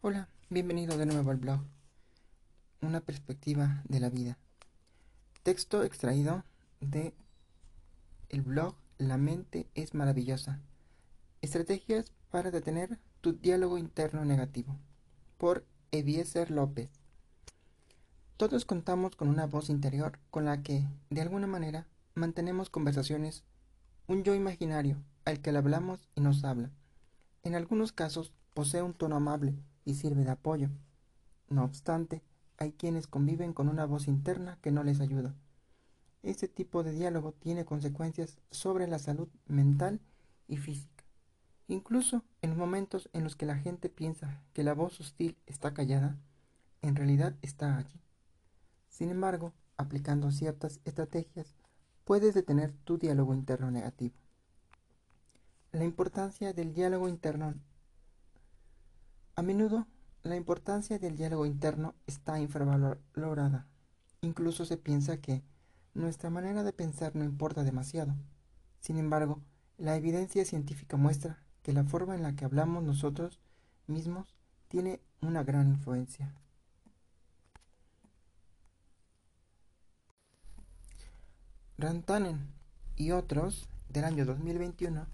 Hola, bienvenido de nuevo al blog. Una perspectiva de la vida. Texto extraído de el blog La mente es maravillosa. Estrategias para detener tu diálogo interno negativo. Por Eviezer López. Todos contamos con una voz interior con la que, de alguna manera, mantenemos conversaciones, un yo imaginario al que le hablamos y nos habla. En algunos casos posee un tono amable y sirve de apoyo. No obstante, hay quienes conviven con una voz interna que no les ayuda. Este tipo de diálogo tiene consecuencias sobre la salud mental y física. Incluso en momentos en los que la gente piensa que la voz hostil está callada, en realidad está allí. Sin embargo, aplicando ciertas estrategias, puedes detener tu diálogo interno negativo. La importancia del diálogo interno a menudo, la importancia del diálogo interno está infravalorada. Incluso se piensa que nuestra manera de pensar no importa demasiado. Sin embargo, la evidencia científica muestra que la forma en la que hablamos nosotros mismos tiene una gran influencia. Rantanen y otros del año 2021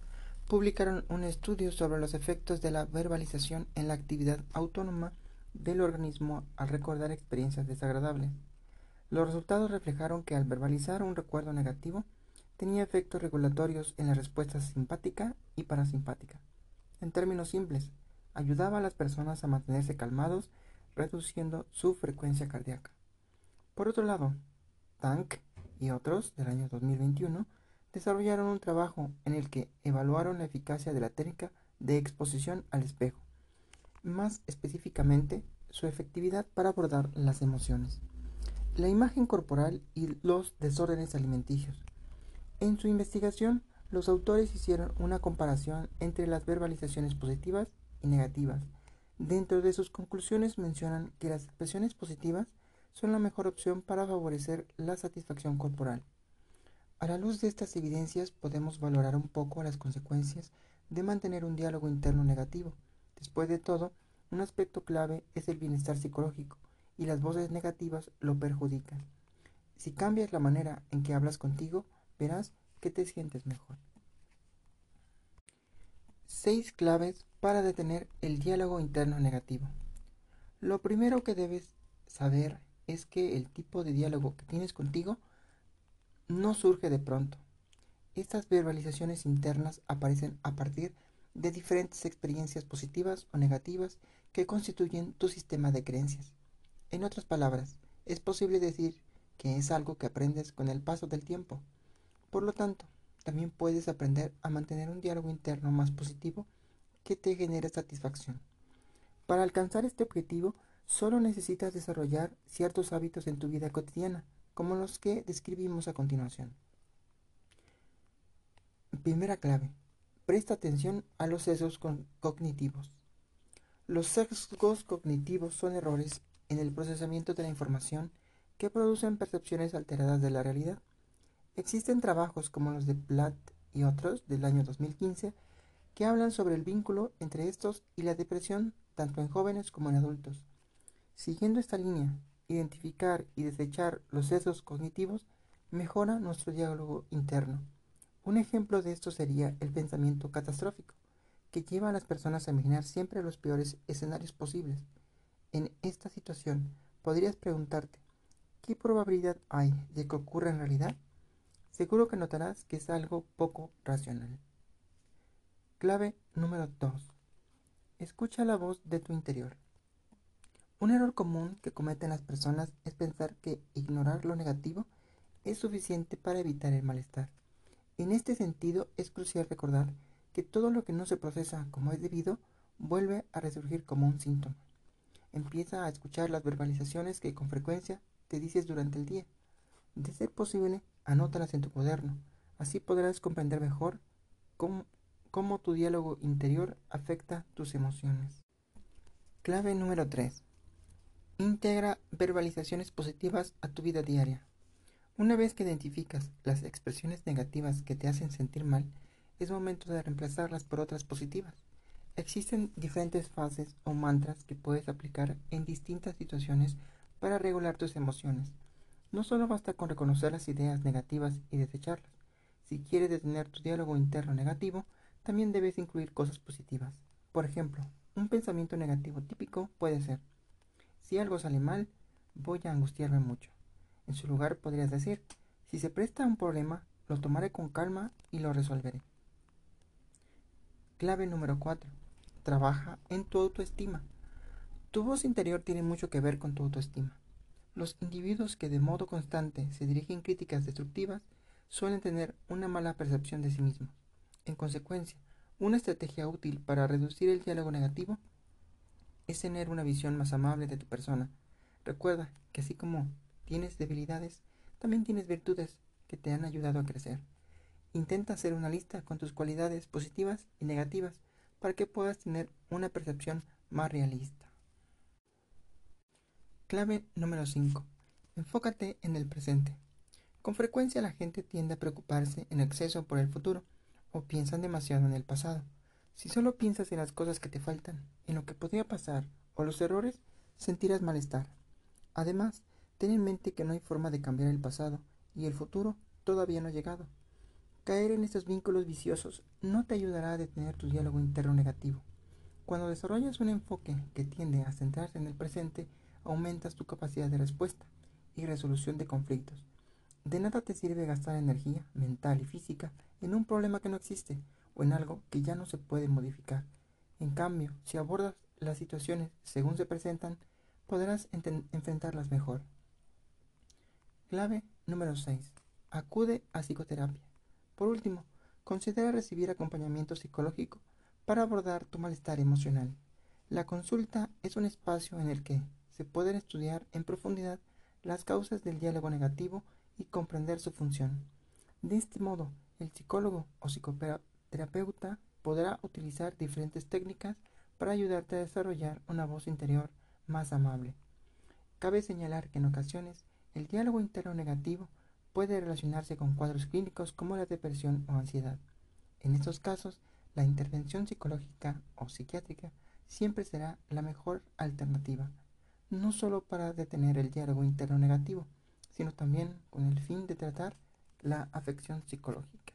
publicaron un estudio sobre los efectos de la verbalización en la actividad autónoma del organismo al recordar experiencias desagradables. Los resultados reflejaron que al verbalizar un recuerdo negativo tenía efectos regulatorios en la respuesta simpática y parasimpática. En términos simples, ayudaba a las personas a mantenerse calmados, reduciendo su frecuencia cardíaca. Por otro lado, Tank y otros del año 2021 desarrollaron un trabajo en el que evaluaron la eficacia de la técnica de exposición al espejo, más específicamente su efectividad para abordar las emociones, la imagen corporal y los desórdenes alimenticios. En su investigación, los autores hicieron una comparación entre las verbalizaciones positivas y negativas. Dentro de sus conclusiones mencionan que las expresiones positivas son la mejor opción para favorecer la satisfacción corporal. A la luz de estas evidencias podemos valorar un poco las consecuencias de mantener un diálogo interno negativo. Después de todo, un aspecto clave es el bienestar psicológico y las voces negativas lo perjudican. Si cambias la manera en que hablas contigo, verás que te sientes mejor. Seis claves para detener el diálogo interno negativo. Lo primero que debes saber es que el tipo de diálogo que tienes contigo no surge de pronto. Estas verbalizaciones internas aparecen a partir de diferentes experiencias positivas o negativas que constituyen tu sistema de creencias. En otras palabras, es posible decir que es algo que aprendes con el paso del tiempo. Por lo tanto, también puedes aprender a mantener un diálogo interno más positivo que te genere satisfacción. Para alcanzar este objetivo, solo necesitas desarrollar ciertos hábitos en tu vida cotidiana como los que describimos a continuación. Primera clave. Presta atención a los sesgos cognitivos. Los sesgos cognitivos son errores en el procesamiento de la información que producen percepciones alteradas de la realidad. Existen trabajos como los de Platt y otros del año 2015 que hablan sobre el vínculo entre estos y la depresión tanto en jóvenes como en adultos. Siguiendo esta línea, identificar y desechar los sesgos cognitivos mejora nuestro diálogo interno. Un ejemplo de esto sería el pensamiento catastrófico, que lleva a las personas a imaginar siempre los peores escenarios posibles. En esta situación, podrías preguntarte, ¿qué probabilidad hay de que ocurra en realidad? Seguro que notarás que es algo poco racional. Clave número 2. Escucha la voz de tu interior. Un error común que cometen las personas es pensar que ignorar lo negativo es suficiente para evitar el malestar. En este sentido, es crucial recordar que todo lo que no se procesa como es debido vuelve a resurgir como un síntoma. Empieza a escuchar las verbalizaciones que con frecuencia te dices durante el día. De ser posible, anótalas en tu cuaderno. Así podrás comprender mejor cómo, tu diálogo interior afecta tus emociones. Clave número 3. Integra verbalizaciones positivas a tu vida diaria. Una vez que identificas las expresiones negativas que te hacen sentir mal, es momento de reemplazarlas por otras positivas. Existen diferentes fases o mantras que puedes aplicar en distintas situaciones para regular tus emociones. No solo basta con reconocer las ideas negativas y desecharlas. Si quieres detener tu diálogo interno negativo, también debes incluir cosas positivas. Por ejemplo, un pensamiento negativo típico puede ser, si algo sale mal, voy a angustiarme mucho. En su lugar podrías decir, si se presta un problema, lo tomaré con calma y lo resolveré. Clave número 4. Trabaja en tu autoestima. Tu voz interior tiene mucho que ver con tu autoestima. Los individuos que de modo constante se dirigen críticas destructivas suelen tener una mala percepción de sí mismos. En consecuencia, una estrategia útil para reducir el diálogo negativo es tener una visión más amable de tu persona. Recuerda que así como tienes debilidades, también tienes virtudes que te han ayudado a crecer. Intenta hacer una lista con tus cualidades positivas y negativas para que puedas tener una percepción más realista. Clave número 5. Enfócate en el presente. Con frecuencia la gente tiende a preocuparse en exceso por el futuro o piensan demasiado en el pasado. Si solo piensas en las cosas que te faltan, en lo que podría pasar o los errores, sentirás malestar. Además, ten en mente que no hay forma de cambiar el pasado y el futuro todavía no ha llegado. Caer en estos vínculos viciosos no te ayudará a detener tu diálogo interno negativo. Cuando desarrollas un enfoque que tiende a centrarse en el presente, aumentas tu capacidad de respuesta y resolución de conflictos. De nada te sirve gastar energía mental y física en un problema que no existe o en algo que ya no se puede modificar. En cambio, si abordas las situaciones según se presentan, podrás enfrentarlas mejor. Clave número 6. Acude a psicoterapia. Por último, considera recibir acompañamiento psicológico para abordar tu malestar emocional. La consulta es un espacio en el que se pueden estudiar en profundidad las causas del diálogo negativo y comprender su función. De este modo, el psicólogo o psicoterapeuta podrá utilizar diferentes técnicas para ayudarte a desarrollar una voz interior más amable. Cabe señalar que en ocasiones el diálogo interno negativo puede relacionarse con cuadros clínicos como la depresión o ansiedad. En estos casos, la intervención psicológica o psiquiátrica siempre será la mejor alternativa, no solo para detener el diálogo interno negativo, sino también con el fin de tratar la afección psicológica.